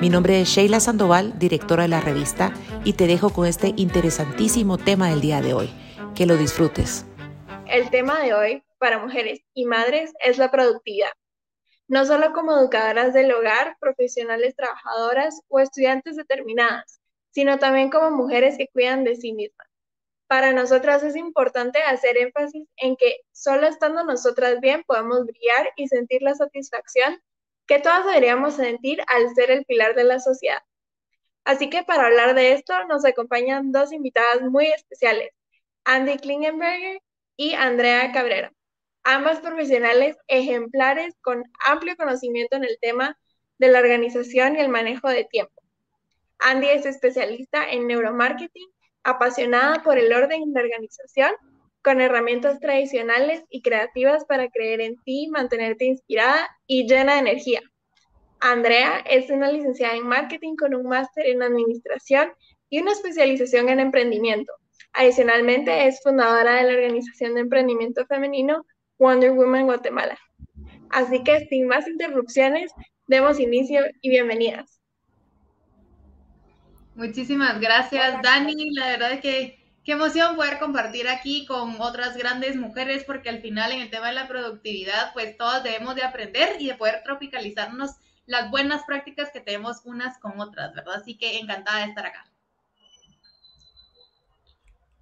Mi nombre es Sheila Sandoval, directora de la revista, y te dejo con este interesantísimo tema del día de hoy. Que lo disfrutes. El tema de hoy para mujeres y madres es la productividad. No solo como educadoras del hogar, profesionales trabajadoras o estudiantes determinadas, sino también como mujeres que cuidan de sí mismas. Para nosotras es importante hacer énfasis en que solo estando nosotras bien podemos brillar y sentir la satisfacción que todas deberíamos sentir al ser el pilar de la sociedad. Así que para hablar de esto nos acompañan dos invitadas muy especiales, Andy Klingenberger y Andrea Cabrera, ambas profesionales ejemplares con amplio conocimiento en el tema de la organización y el manejo de tiempo. Andy es especialista en neuromarketing, apasionada por el orden y la organización con herramientas tradicionales y creativas para creer en ti, mantenerte inspirada y llena de energía. Andrea es una licenciada en marketing con un máster en administración y una especialización en emprendimiento. Adicionalmente, es fundadora de la organización de emprendimiento femenino Wonder Woman Guatemala. Así que, sin más interrupciones, demos inicio y bienvenidas. Muchísimas gracias, Dani. La verdad que Qué emoción poder compartir aquí con otras grandes mujeres, porque al final en el tema de la productividad, pues todas debemos de aprender y de poder tropicalizarnos las buenas prácticas que tenemos unas con otras, ¿verdad? Así que encantada de estar acá.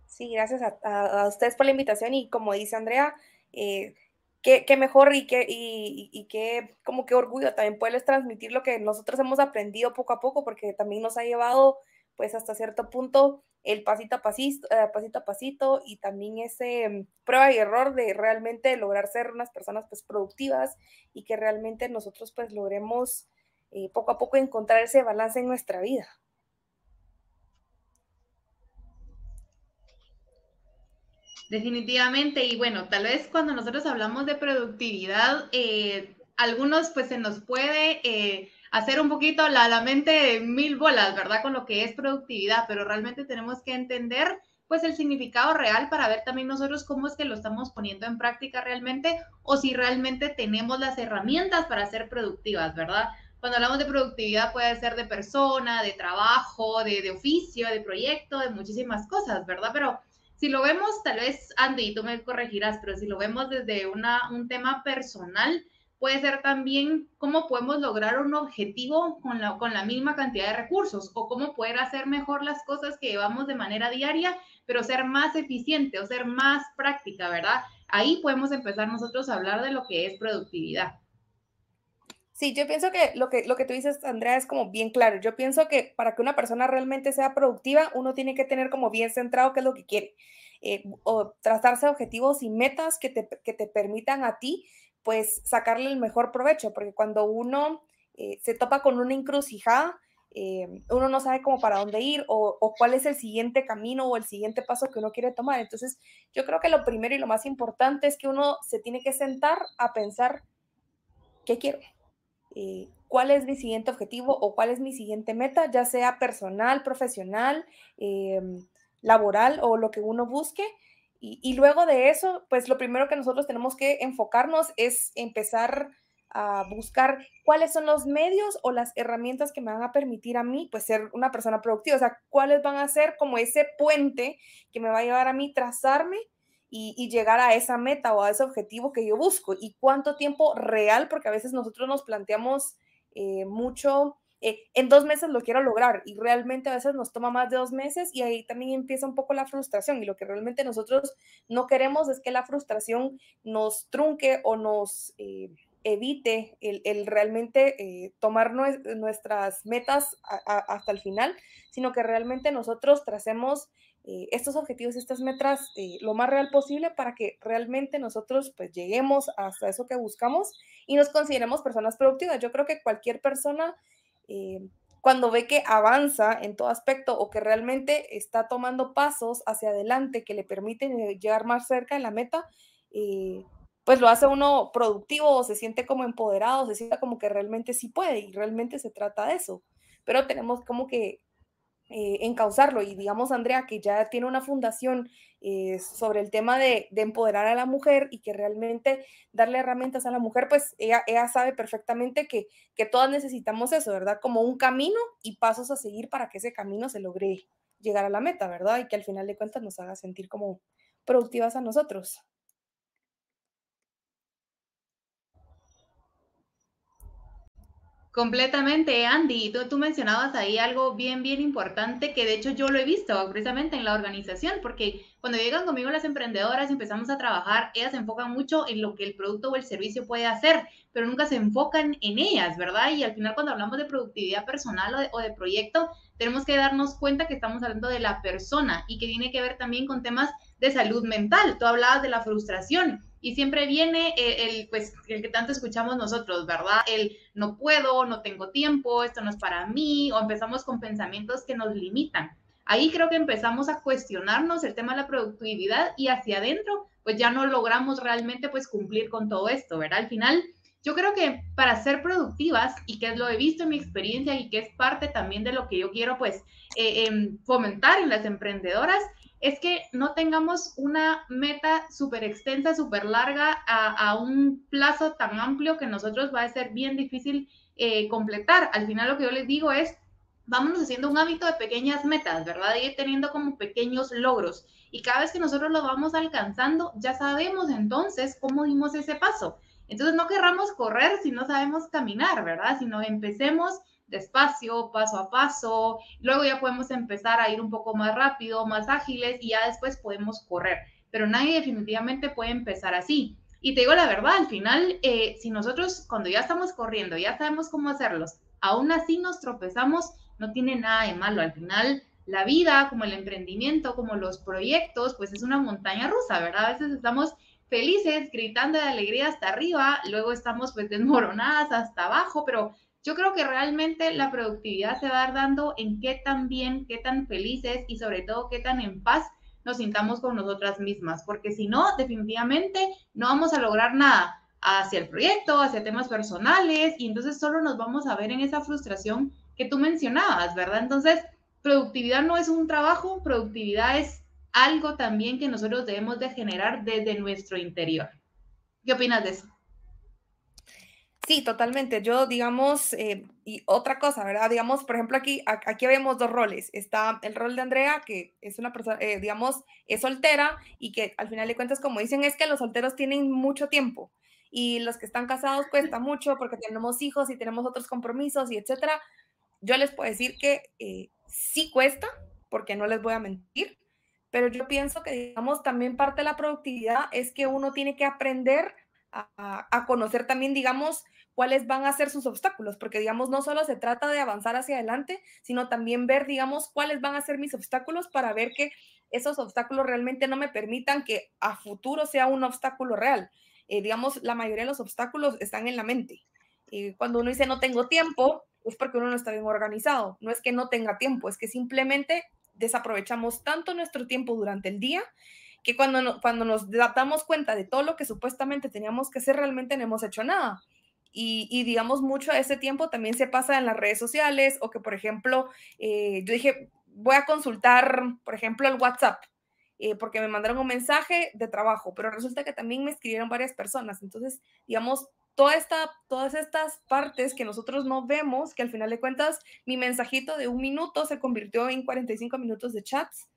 Sí, gracias a, ustedes por la invitación y como dice Andrea, eh, qué, mejor y qué, y, y qué, como qué orgullo también poderles transmitir lo que nosotros hemos aprendido poco a poco, porque también nos ha llevado pues hasta cierto punto el pasito a pasito, eh, pasito a pasito y también ese mm, prueba y error de realmente lograr ser unas personas pues productivas y que realmente nosotros pues logremos eh, poco a poco encontrar ese balance en nuestra vida. Definitivamente, y bueno, tal vez cuando nosotros hablamos de productividad, eh, algunos pues se nos puede hacer un poquito la, la mente mil bolas, ¿verdad? Con lo que es productividad, pero realmente tenemos que entender pues el significado real para ver también nosotros cómo es que lo estamos poniendo en práctica realmente o si realmente tenemos las herramientas para ser productivas, ¿verdad? Cuando hablamos de productividad puede ser de persona, de trabajo, de, de oficio, de proyecto, de muchísimas cosas, ¿verdad? Pero si lo vemos, tal vez, Andy, tú me corregirás, pero si lo vemos desde una, un tema personal, puede ser también cómo podemos lograr un objetivo con la, con la misma cantidad de recursos o cómo poder hacer mejor las cosas que llevamos de manera diaria, pero ser más eficiente o ser más práctica, ¿verdad? Ahí podemos empezar nosotros a hablar de lo que es productividad. Sí, yo pienso que lo que, lo que tú dices, Andrea, es como bien claro. Yo pienso que para que una persona realmente sea productiva, uno tiene que tener como bien centrado qué es lo que quiere. Eh, o trazarse objetivos y metas que te, que te permitan a ti pues sacarle el mejor provecho, porque cuando uno eh, se topa con una encrucijada, eh, uno no sabe cómo para dónde ir o, cuál es el siguiente camino o el siguiente paso que uno quiere tomar. Entonces, yo creo que lo primero y lo más importante es que uno se tiene que sentar a pensar, ¿qué quiero? Eh, ¿Cuál es mi siguiente objetivo o cuál es mi siguiente meta, ya sea personal, profesional, laboral o lo que uno busque? Y, luego de eso, pues lo primero que nosotros tenemos que enfocarnos es empezar a buscar cuáles son los medios o las herramientas que me van a permitir a mí, pues ser una persona productiva, o sea, cuáles van a ser como ese puente que me va a llevar a mí trazarme y, llegar a esa meta o a ese objetivo que yo busco. Y cuánto tiempo real, porque a veces nosotros nos planteamos eh, mucho eh, en dos meses lo quiero lograr y realmente a veces nos toma más de dos meses y ahí también empieza un poco la frustración y lo que realmente nosotros no queremos es que la frustración nos trunque o nos eh, evite el, realmente eh, tomar nuestras metas hasta el final, sino que realmente nosotros tracemos estos objetivos, estas metas lo más real posible para que realmente nosotros pues lleguemos hasta eso que buscamos y nos consideremos personas productivas. Yo creo que cualquier persona eh, cuando ve que avanza en todo aspecto o que realmente está tomando pasos hacia adelante que le permiten eh, llegar más cerca de la meta, eh, pues lo hace uno productivo se siente como empoderado, se siente como que realmente sí puede y realmente se trata de eso. Pero tenemos como que eh, encauzarlo. Y digamos, Andrea, que ya tiene una fundación eh, sobre el tema de, empoderar a la mujer y que realmente darle herramientas a la mujer, pues ella, sabe perfectamente que, que todas necesitamos eso, ¿verdad? Como un camino y pasos a seguir para que ese camino se logre llegar a la meta, ¿verdad? Y que al final de cuentas nos haga sentir como productivas a nosotros. Completamente, Andy. Tú, mencionabas ahí algo bien, bien importante que de hecho yo lo he visto precisamente en la organización, porque cuando llegan conmigo las emprendedoras y empezamos a trabajar, ellas se enfocan mucho en lo que el producto o el servicio puede hacer, pero nunca se enfocan en ellas, ¿verdad? Y al final cuando hablamos de productividad personal o de, o de proyecto, tenemos que darnos cuenta que estamos hablando de la persona y que tiene que ver también con temas de salud mental. Tú hablabas de la frustración y siempre viene el, pues, el que tanto escuchamos nosotros, ¿verdad? El no puedo, no tengo tiempo, esto no es para mí, o empezamos con pensamientos que nos limitan. Ahí creo que empezamos a cuestionarnos el tema de la productividad y hacia adentro, pues ya no logramos realmente pues cumplir con todo esto, ¿verdad? Al final, yo creo que para ser productivas, y que lo he visto en mi experiencia y que es parte también de lo que yo quiero pues eh, em, fomentar en las emprendedoras, es que no tengamos una meta súper extensa, súper larga, a, un plazo tan amplio que nosotros va a ser bien difícil eh, completar. Al final lo que yo les digo es, vámonos haciendo un hábito de pequeñas metas, ¿verdad? De ir teniendo como pequeños logros. Y cada vez que nosotros lo vamos alcanzando, ya sabemos entonces cómo dimos ese paso. Entonces no querramos correr si no sabemos caminar, ¿verdad? Sino empecemos despacio, paso a paso, luego ya podemos empezar a ir un poco más rápido, más ágiles y ya después podemos correr, pero nadie definitivamente puede empezar así. Y te digo la verdad, al final, eh, si nosotros cuando ya estamos corriendo, ya sabemos cómo hacerlos, aún así nos tropezamos, no tiene nada de malo. Al final, la vida, como el emprendimiento, como los proyectos, pues es una montaña rusa, ¿verdad? A veces estamos felices, gritando de alegría hasta arriba, luego estamos pues desmoronadas hasta abajo, pero yo creo que realmente la productividad se va a dar dando en qué tan bien, qué tan felices y sobre todo qué tan en paz nos sintamos con nosotras mismas, porque si no, definitivamente no vamos a lograr nada hacia el proyecto, hacia temas personales, y entonces solo nos vamos a ver en esa frustración que tú mencionabas, ¿verdad? Entonces, productividad no es un trabajo, productividad es algo también que nosotros debemos de generar desde nuestro interior. ¿Qué opinas de eso? Sí, totalmente. Yo, digamos, eh, y otra cosa, ¿verdad? Digamos, por ejemplo, aquí, aquí vemos dos roles. Está el rol de Andrea, que es una persona, eh, digamos, es soltera y que al final de cuentas, como dicen, es que los solteros tienen mucho tiempo y los que están casados cuesta mucho porque tenemos hijos y tenemos otros compromisos y etcétera. Yo les puedo decir que eh, sí cuesta, porque no les voy a mentir, pero yo pienso que, digamos, también parte de la productividad es que uno tiene que aprender a, a conocer también, digamos, cuáles van a ser sus obstáculos, porque digamos, no solo se trata de avanzar hacia adelante, sino también ver, digamos, cuáles van a ser mis obstáculos para ver que esos obstáculos realmente no me permitan que a futuro sea un obstáculo real. Eh, digamos, la mayoría de los obstáculos están en la mente. y cuando uno dice no tengo tiempo, es porque uno no está bien organizado. No es que no tenga tiempo, es que simplemente desaprovechamos tanto nuestro tiempo durante el día que cuando, cuando nos damos cuenta de todo lo que supuestamente teníamos que hacer, realmente no hemos hecho nada. Y, digamos, mucho de ese tiempo también se pasa en las redes sociales o que, por ejemplo, eh, yo dije, voy a consultar, por ejemplo, el WhatsApp, eh, porque me mandaron un mensaje de trabajo, pero resulta que también me escribieron varias personas. Entonces, digamos, toda esta, todas estas partes que nosotros no vemos, que al final de cuentas mi mensajito de un minuto se convirtió en 45 minutos de chats,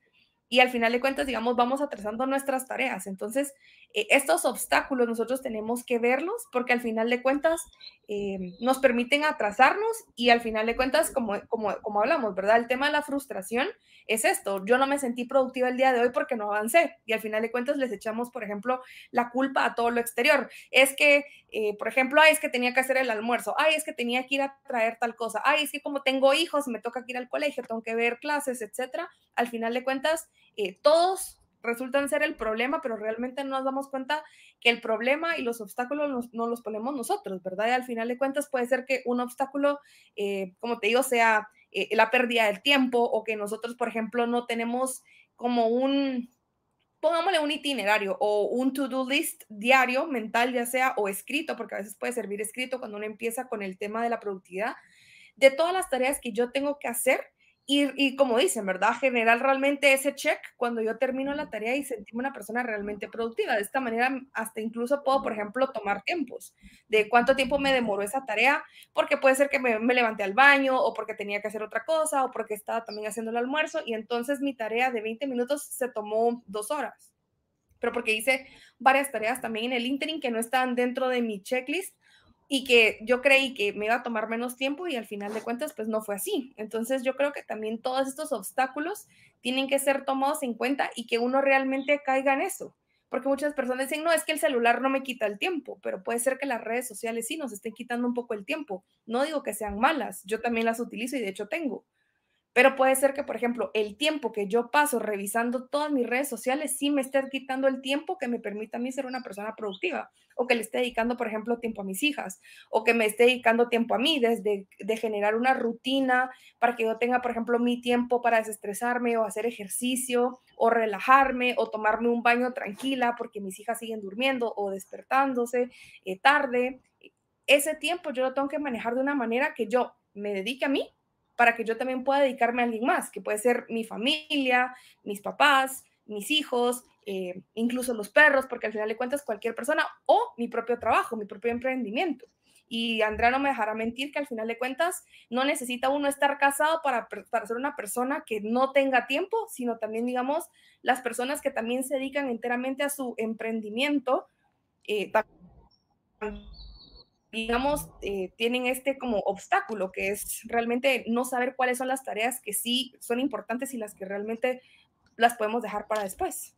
y al final de cuentas, digamos, vamos atrasando nuestras tareas. Entonces, eh, estos obstáculos nosotros tenemos que verlos porque al final de cuentas eh, nos permiten atrasarnos y al final de cuentas, como, como, como hablamos, ¿verdad? El tema de la frustración es esto. Yo no me sentí productiva el día de hoy porque no avancé y al final de cuentas les echamos, por ejemplo, la culpa a todo lo exterior. Es que, eh, por ejemplo, ay, es que tenía que hacer el almuerzo, ay, es que tenía que ir a traer tal cosa, ay, es que como tengo hijos, me toca ir al colegio, tengo que ver clases, etcétera. Al final de cuentas, eh, todos resultan ser el problema, pero realmente no nos damos cuenta que el problema y los obstáculos no los ponemos nosotros, ¿verdad? Y al final de cuentas puede ser que un obstáculo, eh, como te digo, sea eh, la pérdida del tiempo o que nosotros, por ejemplo, no tenemos como un, pongámosle un itinerario o un to-do list diario, mental ya sea, o escrito, porque a veces puede servir escrito cuando uno empieza con el tema de la productividad, de todas las tareas que yo tengo que hacer y, como dicen, ¿verdad? Generar realmente ese check cuando yo termino la tarea y sentirme una persona realmente productiva. De esta manera, hasta incluso puedo, por ejemplo, tomar tiempos de cuánto tiempo me demoró esa tarea, porque puede ser que me, me levanté al baño o porque tenía que hacer otra cosa o porque estaba también haciendo el almuerzo y entonces mi tarea de 20 minutos se tomó dos horas. Pero porque hice varias tareas también en el interim que no están dentro de mi checklist y que yo creí que me iba a tomar menos tiempo y al final de cuentas pues no fue así. Entonces yo creo que también todos estos obstáculos tienen que ser tomados en cuenta y que uno realmente caiga en eso. Porque muchas personas dicen, no, es que el celular no me quita el tiempo, pero puede ser que las redes sociales sí nos estén quitando un poco el tiempo. No digo que sean malas, yo también las utilizo y de hecho tengo, pero puede ser que, por ejemplo, el tiempo que yo paso revisando todas mis redes sociales sí me esté quitando el tiempo que me permita a mí ser una persona productiva, o que le esté dedicando, por ejemplo, tiempo a mis hijas, o que me esté dedicando tiempo a mí, desde de generar una rutina para que yo tenga, por ejemplo, mi tiempo para desestresarme o hacer ejercicio, o relajarme, o tomarme un baño tranquila porque mis hijas siguen durmiendo o despertándose eh, tarde. Ese tiempo yo lo tengo que manejar de una manera que yo me dedique a mí para que yo también pueda dedicarme a alguien más, que puede ser mi familia, mis papás, mis hijos, eh, incluso los perros, porque al final de cuentas cualquier persona o mi propio trabajo, mi propio emprendimiento. Y Andrea no me dejará mentir que al final de cuentas no necesita uno estar casado para, para ser una persona que no tenga tiempo, sino también, digamos, las personas que también se dedican enteramente a su emprendimiento. Eh, digamos, eh, tienen este como obstáculo, que es realmente no saber cuáles son las tareas que sí son importantes y las que realmente las podemos dejar para después.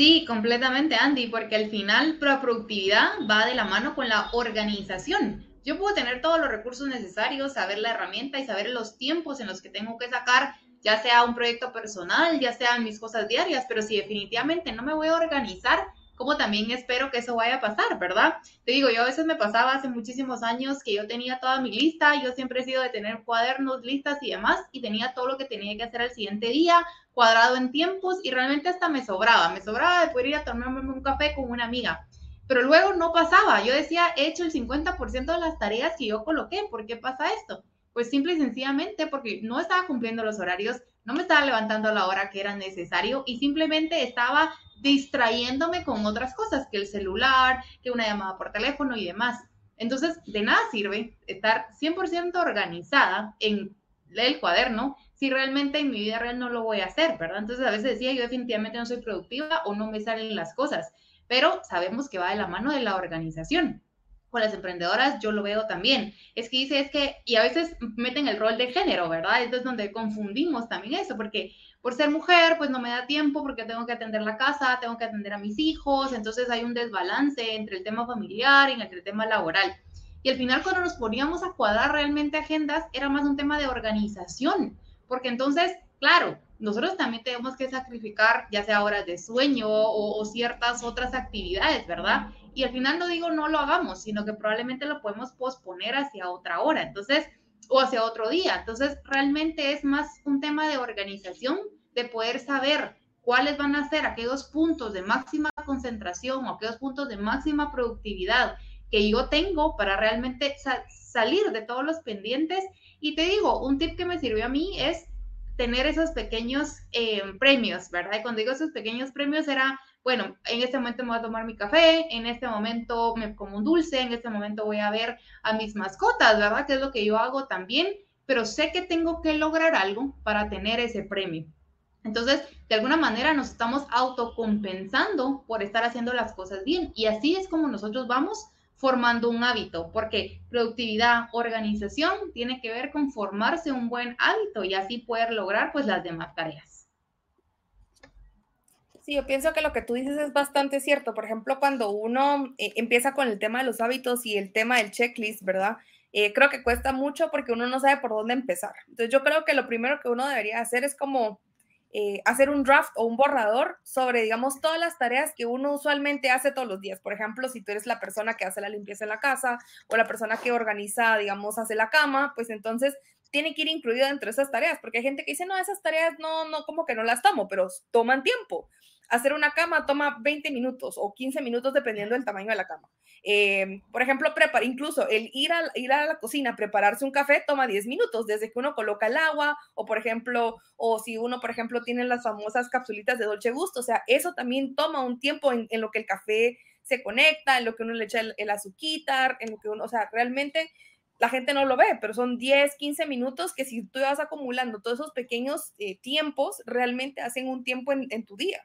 Sí, completamente, Andy, porque al final la productividad va de la mano con la organización. Yo puedo tener todos los recursos necesarios, saber la herramienta y saber los tiempos en los que tengo que sacar, ya sea un proyecto personal, ya sean mis cosas diarias, pero si definitivamente no me voy a organizar, como también espero que eso vaya a pasar, ¿verdad? Te digo, yo a veces me pasaba hace muchísimos años que yo tenía toda mi lista, yo siempre he sido de tener cuadernos, listas y demás, y tenía todo lo que tenía que hacer al siguiente día, cuadrado en tiempos, y realmente hasta me sobraba, me sobraba de poder ir a tomarme un café con una amiga. Pero luego no pasaba, yo decía, he hecho el 50% de las tareas que yo coloqué, ¿por qué pasa esto? Pues simple y sencillamente porque no estaba cumpliendo los horarios, no me estaba levantando a la hora que era necesario y simplemente estaba distrayéndome con otras cosas, que el celular, que una llamada por teléfono y demás. Entonces, de nada sirve estar 100% organizada en el cuaderno si realmente en mi vida real no lo voy a hacer, ¿verdad? Entonces, a veces decía, yo definitivamente no soy productiva o no me salen las cosas, pero sabemos que va de la mano de la organización. Con las emprendedoras yo lo veo también. Es que dice, es que, y a veces meten el rol de género, ¿verdad? Entonces, donde confundimos también eso, porque por ser mujer, pues no me da tiempo porque tengo que atender la casa, tengo que atender a mis hijos, entonces hay un desbalance entre el tema familiar y entre el tema laboral. Y al final cuando nos poníamos a cuadrar realmente agendas, era más un tema de organización, porque entonces, claro, nosotros también tenemos que sacrificar ya sea horas de sueño o, o ciertas otras actividades, ¿verdad? Y al final no digo no lo hagamos, sino que probablemente lo podemos posponer hacia otra hora. Entonces, o hacia otro día. Entonces, realmente es más un tema de organización, de poder saber cuáles van a ser aquellos puntos de máxima concentración o aquellos puntos de máxima productividad que yo tengo para realmente salir de todos los pendientes. Y te digo, un tip que me sirvió a mí es tener esos pequeños eh, premios, ¿verdad? Y cuando digo esos pequeños premios era bueno, en este momento me voy a tomar mi café, en este momento me como un dulce, en este momento voy a ver a mis mascotas, ¿verdad? Que es lo que yo hago también, pero sé que tengo que lograr algo para tener ese premio. Entonces, de alguna manera nos estamos autocompensando por estar haciendo las cosas bien y así es como nosotros vamos formando un hábito, porque productividad, organización tiene que ver con formarse un buen hábito y así poder lograr pues las demás tareas. Sí, yo pienso que lo que tú dices es bastante cierto. Por ejemplo, cuando uno eh, empieza con el tema de los hábitos y el tema del checklist, ¿verdad? Eh, creo que cuesta mucho porque uno no sabe por dónde empezar. Entonces yo creo que lo primero que uno debería hacer es como eh, hacer un draft o un borrador sobre, digamos, todas las tareas que uno usualmente hace todos los días. Por ejemplo, si tú eres la persona que hace la limpieza en la casa o la persona que organiza, digamos, hace la cama, pues entonces tiene que ir incluido dentro de esas tareas, porque hay gente que dice, no, esas tareas no, no, como que no las tomo, pero toman tiempo. Hacer una cama toma 20 minutos o 15 minutos dependiendo del tamaño de la cama. Eh, por ejemplo, prepara, incluso el ir a, ir a la cocina, prepararse un café toma 10 minutos, desde que uno coloca el agua o, por ejemplo, o si uno, por ejemplo, tiene las famosas capsulitas de dolce gusto, o sea, eso también toma un tiempo en, lo que el café se conecta, en lo que uno le echa el, el azuquitar, en lo que uno, o sea, realmente la gente no lo ve, pero son 10, 15 minutos que si tú vas acumulando todos esos pequeños eh, tiempos, realmente hacen un tiempo en, tu día.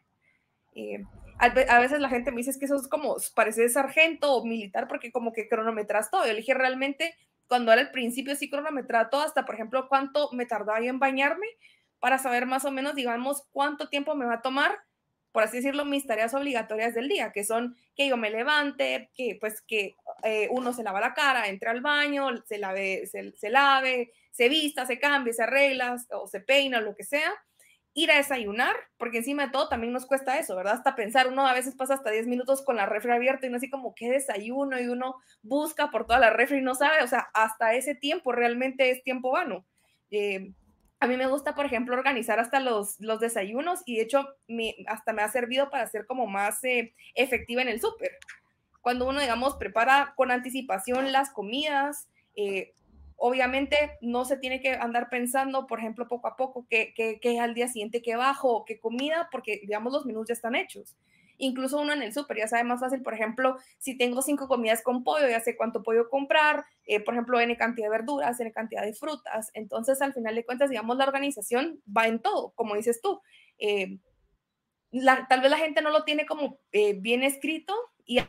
Eh, a, veces la gente me dice que eso es como, parece sargento o militar porque como que cronometras todo. Yo le dije realmente, cuando era el principio sí cronometraba todo, hasta por ejemplo cuánto me tardaba en bañarme para saber más o menos, digamos, cuánto tiempo me va a tomar por así decirlo, mis tareas obligatorias del día, que son que yo me levante, que pues que eh, uno se lava la cara, entre al baño, se lave, se, lave, se vista, se cambie, se arregla o se peina, lo que sea, ir a desayunar, porque encima de todo también nos cuesta eso, ¿verdad? Hasta pensar, uno a veces pasa hasta 10 minutos con la refri abierta y uno así como, ¿qué desayuno? Y uno busca por toda la refri y no sabe, o sea, hasta ese tiempo realmente es tiempo vano. Eh, a mí me gusta, por ejemplo, organizar hasta los, los desayunos y de hecho hasta me ha servido para ser como más eh, efectiva en el súper. Cuando uno, digamos, prepara con anticipación las comidas, eh, obviamente no se tiene que andar pensando, por ejemplo, poco a poco, qué, qué, al día siguiente, qué bajo, qué comida, porque, digamos, los menús ya están hechos. Incluso uno en el súper ya sabe más fácil, por ejemplo, si tengo cinco comidas con pollo, ya sé cuánto pollo comprar, eh, por ejemplo, N cantidad de verduras, N cantidad de frutas. Entonces, al final de cuentas, digamos, la organización va en todo, como dices tú. Eh, tal vez la gente no lo tiene como eh, bien escrito y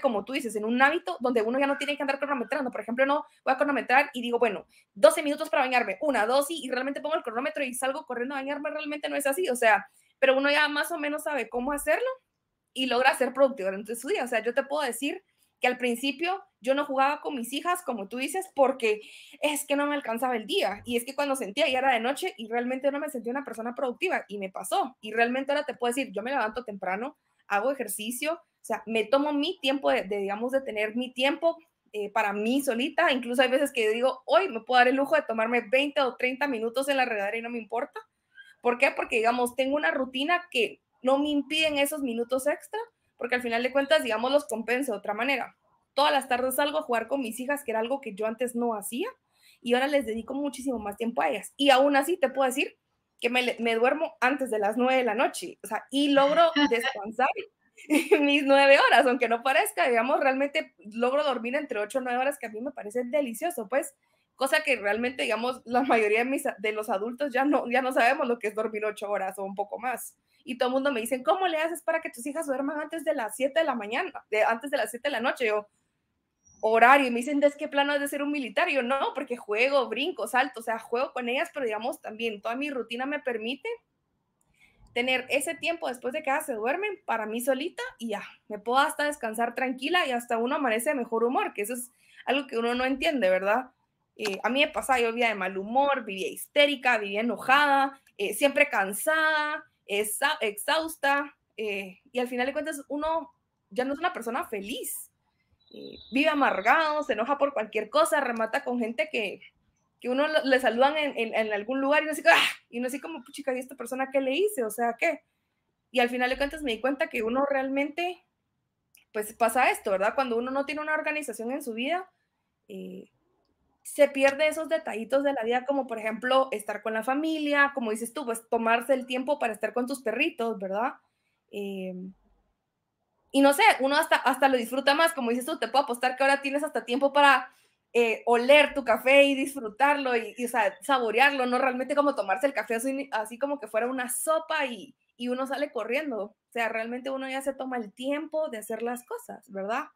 como tú dices, en un hábito donde uno ya no tiene que andar cronometrando. Por ejemplo, no voy a cronometrar y digo, bueno, 12 minutos para bañarme, una, dos, y, realmente pongo el cronómetro y salgo corriendo a bañarme, realmente no es así. O sea, pero uno ya más o menos sabe cómo hacerlo y logra ser productivo durante su día. O sea, yo te puedo decir que al principio yo no jugaba con mis hijas, como tú dices, porque es que no me alcanzaba el día. Y es que cuando sentía ya era de noche y realmente no me sentía una persona productiva y me pasó. Y realmente ahora te puedo decir, yo me levanto temprano, hago ejercicio, o sea, me tomo mi tiempo de, digamos, de tener mi tiempo eh, para mí solita. Incluso hay veces que digo, hoy me puedo dar el lujo de tomarme 20 o 30 minutos en la regadera y no me importa. ¿Por qué? Porque, digamos, tengo una rutina que no me impiden esos minutos extra, porque al final de cuentas, digamos, los compenso de otra manera. Todas las tardes salgo a jugar con mis hijas, que era algo que yo antes no hacía, y ahora les dedico muchísimo más tiempo a ellas. Y aún así te puedo decir que me, me duermo antes de las 9 de la noche, o sea, y logro descansar mis nueve horas, aunque no parezca, digamos, realmente logro dormir entre ocho o nueve horas, que a mí me parece delicioso, pues, cosa que realmente, digamos, la mayoría de, mis, de los adultos ya no, ya no sabemos lo que es dormir ocho horas o un poco más. Y todo el mundo me dice, ¿cómo le haces para que tus hijas duerman antes de las siete de la mañana, de, antes de las siete de la noche? Yo, horario, y me dicen, ¿de qué plano es de ser un militar? yo, no, porque juego, brinco, salto, o sea, juego con ellas, pero digamos, también toda mi rutina me permite tener ese tiempo después de que se duermen para mí solita y ya, me puedo hasta descansar tranquila y hasta uno amanece de mejor humor, que eso es algo que uno no entiende, ¿verdad? Eh, a mí me pasaba, yo vivía de mal humor, vivía histérica, vivía enojada, eh, siempre cansada, exhausta, eh, y al final de cuentas uno ya no es una persona feliz, vive amargado, se enoja por cualquier cosa, remata con gente que, que uno le saludan en, en, algún lugar y uno así, ¡ah! como, puchica, ¿y esta persona qué le hice? O sea, ¿qué? Y al final de cuentas me di cuenta que uno realmente, pues pasa esto, ¿verdad? Cuando uno no tiene una organización en su vida, eh, se pierde esos detallitos de la vida, como por ejemplo estar con la familia, como dices tú, pues tomarse el tiempo para estar con tus perritos, ¿verdad? Eh, y no sé, uno hasta, hasta lo disfruta más, como dices tú, te puedo apostar que ahora tienes hasta tiempo para eh, oler tu café y disfrutarlo y, o sea, saborearlo, no realmente como tomarse el café así, como que fuera una sopa y, y, uno sale corriendo. O sea, realmente uno ya se toma el tiempo de hacer las cosas, ¿verdad?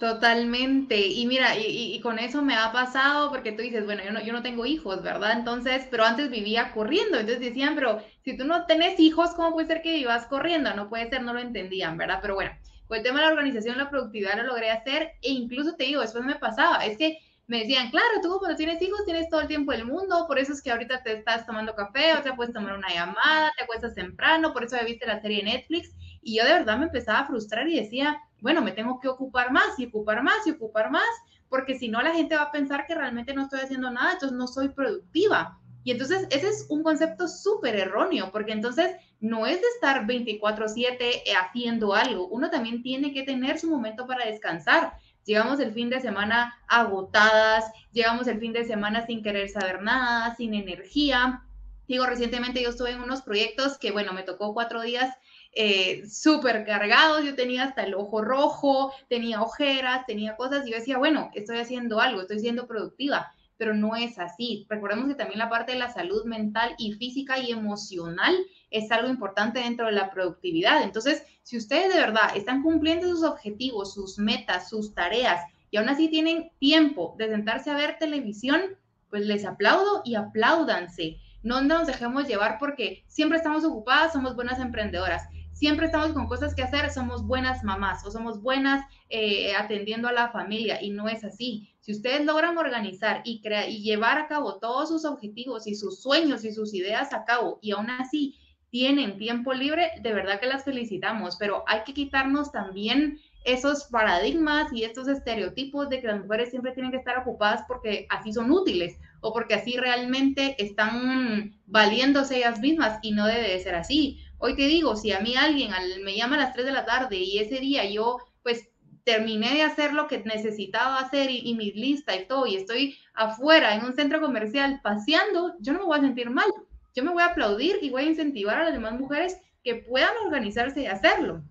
Totalmente. Y mira, y, con eso me ha pasado porque tú dices, bueno, yo no, yo no tengo hijos, ¿verdad? Entonces, pero antes vivía corriendo. Entonces decían, pero si tú no tenés hijos, ¿cómo puede ser que vivas corriendo? No puede ser, no lo entendían, ¿verdad? Pero bueno, pues el tema de la organización, la productividad lo logré hacer e incluso te digo, después me pasaba, es que me decían, claro, tú cuando tienes hijos tienes todo el tiempo del mundo, por eso es que ahorita te estás tomando café, o te puedes tomar una llamada, te acuestas temprano, por eso ya viste la serie Netflix. Y yo de verdad me empezaba a frustrar y decía, bueno, me tengo que ocupar más y ocupar más y ocupar más, porque si no la gente va a pensar que realmente no estoy haciendo nada, entonces no soy productiva. Y entonces ese es un concepto súper erróneo, porque entonces no es de estar 24/7 haciendo algo, uno también tiene que tener su momento para descansar. Llegamos el fin de semana agotadas, llegamos el fin de semana sin querer saber nada, sin energía. Digo, recientemente yo estuve en unos proyectos que, bueno, me tocó cuatro días eh, súper cargados, yo tenía hasta el ojo rojo, tenía ojeras, tenía cosas, y yo decía, bueno, estoy haciendo algo, estoy siendo productiva, pero no es así. Recordemos que también la parte de la salud mental y física y emocional es algo importante dentro de la productividad. Entonces, si ustedes de verdad están cumpliendo sus objetivos, sus metas, sus tareas, y aún así tienen tiempo de sentarse a ver televisión, pues les aplaudo y apláudanse. No nos dejemos llevar porque siempre estamos ocupadas, somos buenas emprendedoras siempre estamos con cosas que hacer, somos buenas mamás o somos buenas eh, atendiendo a la familia y no es así. Si ustedes logran organizar y, crear, y llevar a cabo todos sus objetivos y sus sueños y sus ideas a cabo y aún así tienen tiempo libre, de verdad que las felicitamos, pero hay que quitarnos también esos paradigmas y estos estereotipos de que las mujeres siempre tienen que estar ocupadas porque así son útiles o porque así realmente están valiéndose ellas mismas y no debe de ser así. Hoy te digo, si a mí alguien me llama a las 3 de la tarde y ese día yo pues terminé de hacer lo que necesitaba hacer y, mi lista y todo y estoy afuera en un centro comercial paseando, yo no me voy a sentir mal. Yo me voy a aplaudir y voy a incentivar a las demás mujeres que puedan organizarse y hacerlo.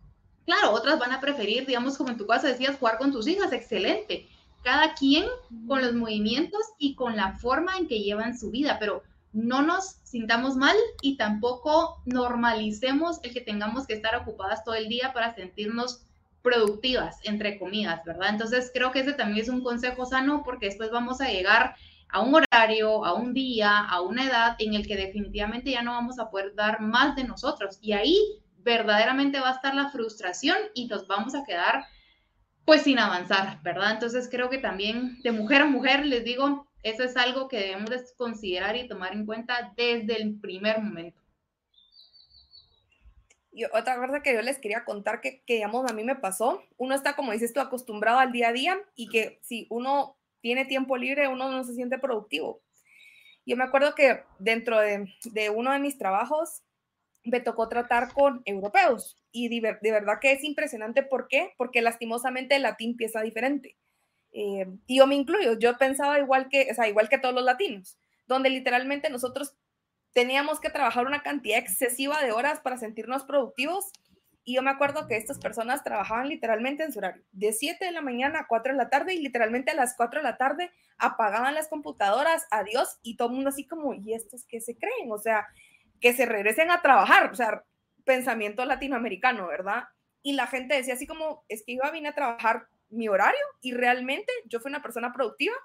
Claro, otras van a preferir, digamos, como en tu caso decías, jugar con tus hijas, excelente. Cada quien con los movimientos y con la forma en que llevan su vida, pero no nos sintamos mal y tampoco normalicemos el que tengamos que estar ocupadas todo el día para sentirnos productivas, entre comillas, ¿verdad? Entonces creo que ese también es un consejo sano porque después vamos a llegar a un horario, a un día, a una edad en el que definitivamente ya no vamos a poder dar más de nosotros y ahí verdaderamente va a estar la frustración y nos vamos a quedar pues sin avanzar, ¿verdad? Entonces creo que también de mujer a mujer les digo, eso es algo que debemos considerar y tomar en cuenta desde el primer momento. Y otra cosa que yo les quería contar que, que, digamos, a mí me pasó, uno está, como dices tú, acostumbrado al día a día y que si uno tiene tiempo libre, uno no se siente productivo. Yo me acuerdo que dentro de, de uno de mis trabajos me tocó tratar con europeos y de, de verdad que es impresionante. ¿Por qué? Porque lastimosamente el latín piensa diferente. Eh, y yo me incluyo, yo pensaba igual que, o sea, igual que todos los latinos, donde literalmente nosotros teníamos que trabajar una cantidad excesiva de horas para sentirnos productivos. Y yo me acuerdo que estas personas trabajaban literalmente en su horario, de 7 de la mañana a 4 de la tarde y literalmente a las 4 de la tarde apagaban las computadoras, adiós, y todo el mundo así como, ¿y estos qué se creen? O sea, que se regresen a trabajar, o sea, pensamiento latinoamericano, ¿verdad? Y la gente decía así como, es que yo vine a trabajar mi horario y realmente yo fui una persona productiva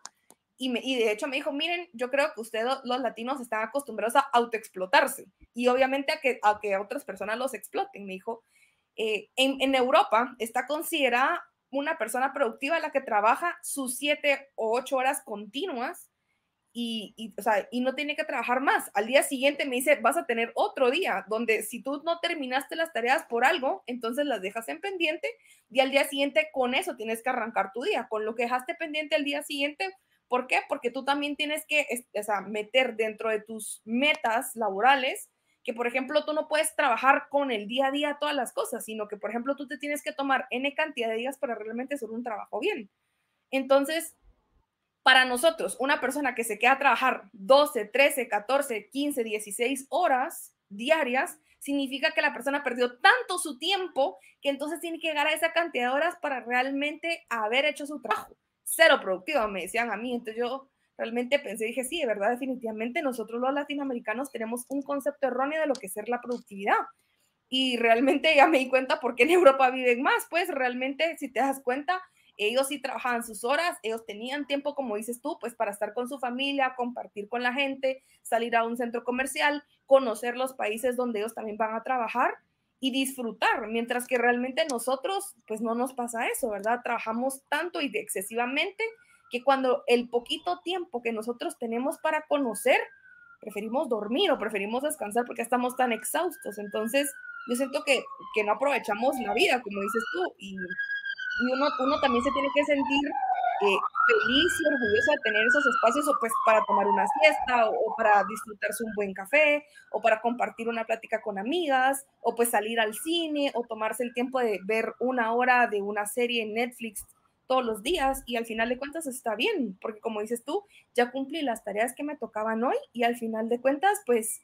y, me, y de hecho me dijo, miren, yo creo que ustedes los latinos están acostumbrados a autoexplotarse y obviamente a que, a que otras personas los exploten. Me dijo, eh, en, en, Europa está considerada una persona productiva la que trabaja sus siete o ocho horas continuas y, y, o sea, y no tiene que trabajar más. Al día siguiente me dice, vas a tener otro día donde si tú no terminaste las tareas por algo, entonces las dejas en pendiente y al día siguiente con eso tienes que arrancar tu día, con lo que dejaste pendiente al día siguiente. ¿Por qué? Porque tú también tienes que o sea, meter dentro de tus metas laborales que, por ejemplo, tú no puedes trabajar con el día a día todas las cosas, sino que, por ejemplo, tú te tienes que tomar N cantidad de días para realmente hacer un trabajo bien. Entonces, para nosotros, una persona que se queda a trabajar 12, 13, 14, 15, 16 horas diarias, significa que la persona perdió tanto su tiempo que entonces tiene que llegar a esa cantidad de horas para realmente haber hecho su trabajo. Cero productivo, me decían a mí. Entonces yo realmente pensé, dije, sí, de verdad, definitivamente nosotros los latinoamericanos tenemos un concepto erróneo de lo que es la productividad. Y realmente ya me di cuenta por qué en Europa viven más. Pues realmente, si te das cuenta, ellos sí trabajaban sus horas, ellos tenían tiempo, como dices tú, pues para estar con su familia, compartir con la gente, salir a un centro comercial, conocer los países donde ellos también van a trabajar y disfrutar, mientras que realmente nosotros, pues no nos pasa eso, ¿verdad? Trabajamos tanto y excesivamente que cuando el poquito tiempo que nosotros tenemos para conocer, preferimos dormir o preferimos descansar porque estamos tan exhaustos. Entonces, yo siento que, que no aprovechamos la vida, como dices tú, y, uno, uno también se tiene que sentir feliz y orgulloso de tener esos espacios o pues para tomar una siesta o, para disfrutarse un buen café o para compartir una plática con amigas o pues salir al cine o tomarse el tiempo de ver una hora de una serie en Netflix todos los días y al final de cuentas está bien, porque como dices tú, ya cumplí las tareas que me tocaban hoy y al final de cuentas pues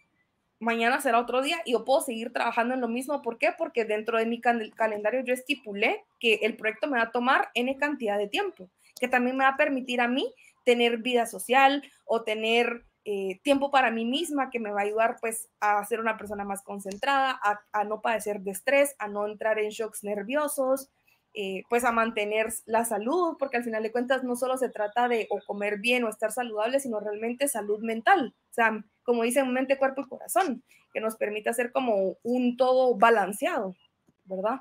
mañana será otro día y yo puedo seguir trabajando en lo mismo. ¿Por qué? Porque dentro de mi calendario yo estipulé que el proyecto me va a tomar N cantidad de tiempo que también me va a permitir a mí tener vida social o tener eh, tiempo para mí misma que me va a ayudar pues a ser una persona más concentrada, a, no padecer de estrés, a no entrar en shocks nerviosos, eh, pues a mantener la salud, porque al final de cuentas no solo se trata de o comer bien o estar saludable, sino realmente salud mental, o sea, como dicen, mente, cuerpo y corazón, que nos permita ser como un todo balanceado, ¿verdad?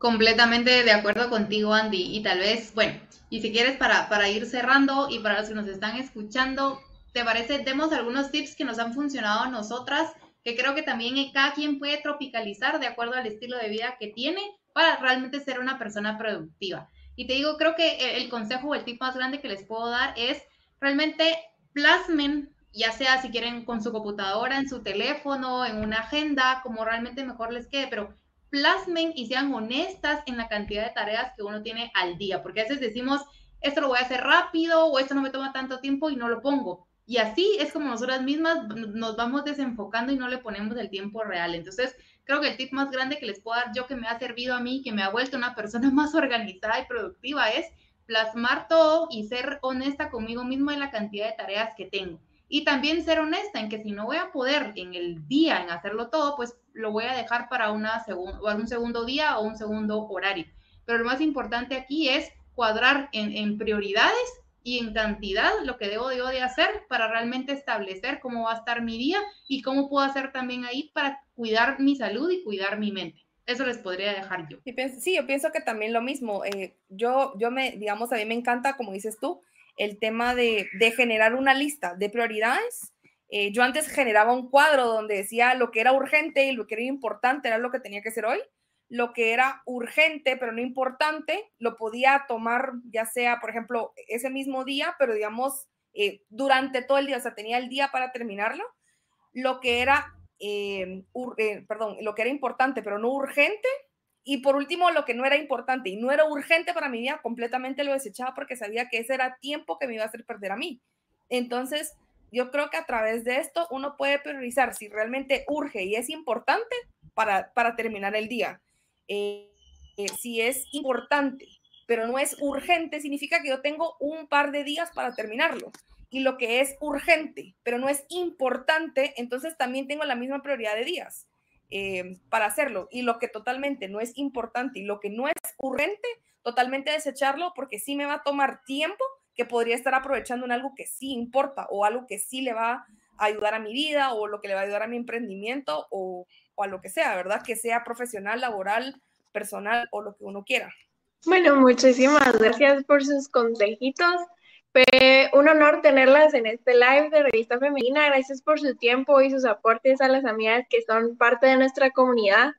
Completamente de acuerdo contigo, Andy. Y tal vez, bueno, y si quieres para, para ir cerrando y para los que nos están escuchando, ¿te parece? Demos algunos tips que nos han funcionado a nosotras, que creo que también cada quien puede tropicalizar de acuerdo al estilo de vida que tiene para realmente ser una persona productiva. Y te digo, creo que el consejo o el tip más grande que les puedo dar es realmente plasmen, ya sea si quieren con su computadora, en su teléfono, en una agenda, como realmente mejor les quede, pero plasmen y sean honestas en la cantidad de tareas que uno tiene al día, porque a veces decimos, esto lo voy a hacer rápido o esto no me toma tanto tiempo y no lo pongo. Y así es como nosotras mismas nos vamos desenfocando y no le ponemos el tiempo real. Entonces, creo que el tip más grande que les puedo dar yo que me ha servido a mí, que me ha vuelto una persona más organizada y productiva, es plasmar todo y ser honesta conmigo mismo en la cantidad de tareas que tengo. Y también ser honesta en que si no voy a poder en el día en hacerlo todo, pues lo voy a dejar para una un segundo día o un segundo horario. Pero lo más importante aquí es cuadrar en, prioridades y en cantidad lo que debo de hacer para realmente establecer cómo va a estar mi día y cómo puedo hacer también ahí para cuidar mi salud y cuidar mi mente. Eso les podría dejar yo. Sí, yo pienso que también lo mismo. Eh, yo, yo me, digamos, a mí me encanta, como dices tú, el tema de, generar una lista de prioridades. Eh, yo antes generaba un cuadro donde decía lo que era urgente y lo que era importante era lo que tenía que ser hoy. Lo que era urgente pero no importante lo podía tomar ya sea, por ejemplo, ese mismo día, pero digamos eh, durante todo el día, o sea, tenía el día para terminarlo. Lo que era, eh, perdón, lo que era importante pero no urgente, y por último, lo que no era importante y no era urgente para mi vida, completamente lo desechaba porque sabía que ese era tiempo que me iba a hacer perder a mí. Entonces, yo creo que a través de esto uno puede priorizar si realmente urge y es importante para, para terminar el día. Eh, eh, si es importante, pero no es urgente, significa que yo tengo un par de días para terminarlo. Y lo que es urgente, pero no es importante, entonces también tengo la misma prioridad de días. Eh, para hacerlo. Y lo que totalmente no es importante y lo que no es urgente, totalmente desecharlo porque sí me va a tomar tiempo que podría estar aprovechando en algo que sí importa o algo que sí le va a ayudar a mi vida o lo que le va a ayudar a mi emprendimiento o, a lo que sea, ¿verdad? Que sea profesional, laboral, personal o lo que uno quiera. Bueno, muchísimas gracias por sus consejitos. Fue un honor tenerlas en este live de Revista Femenina. Gracias por su tiempo y sus aportes a las amigas que son parte de nuestra comunidad.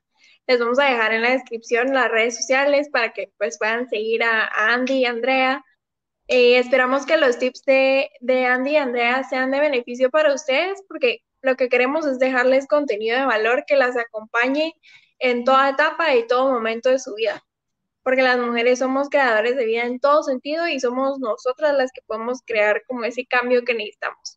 Les vamos a dejar en la descripción las redes sociales para que pues puedan seguir a, Andy y Andrea. Eh, esperamos que los tips de, de Andy y Andrea sean de beneficio para ustedes porque lo que queremos es dejarles contenido de valor que las acompañe en toda etapa y todo momento de su vida porque las mujeres somos creadores de vida en todo sentido y somos nosotras las que podemos crear como ese cambio que necesitamos.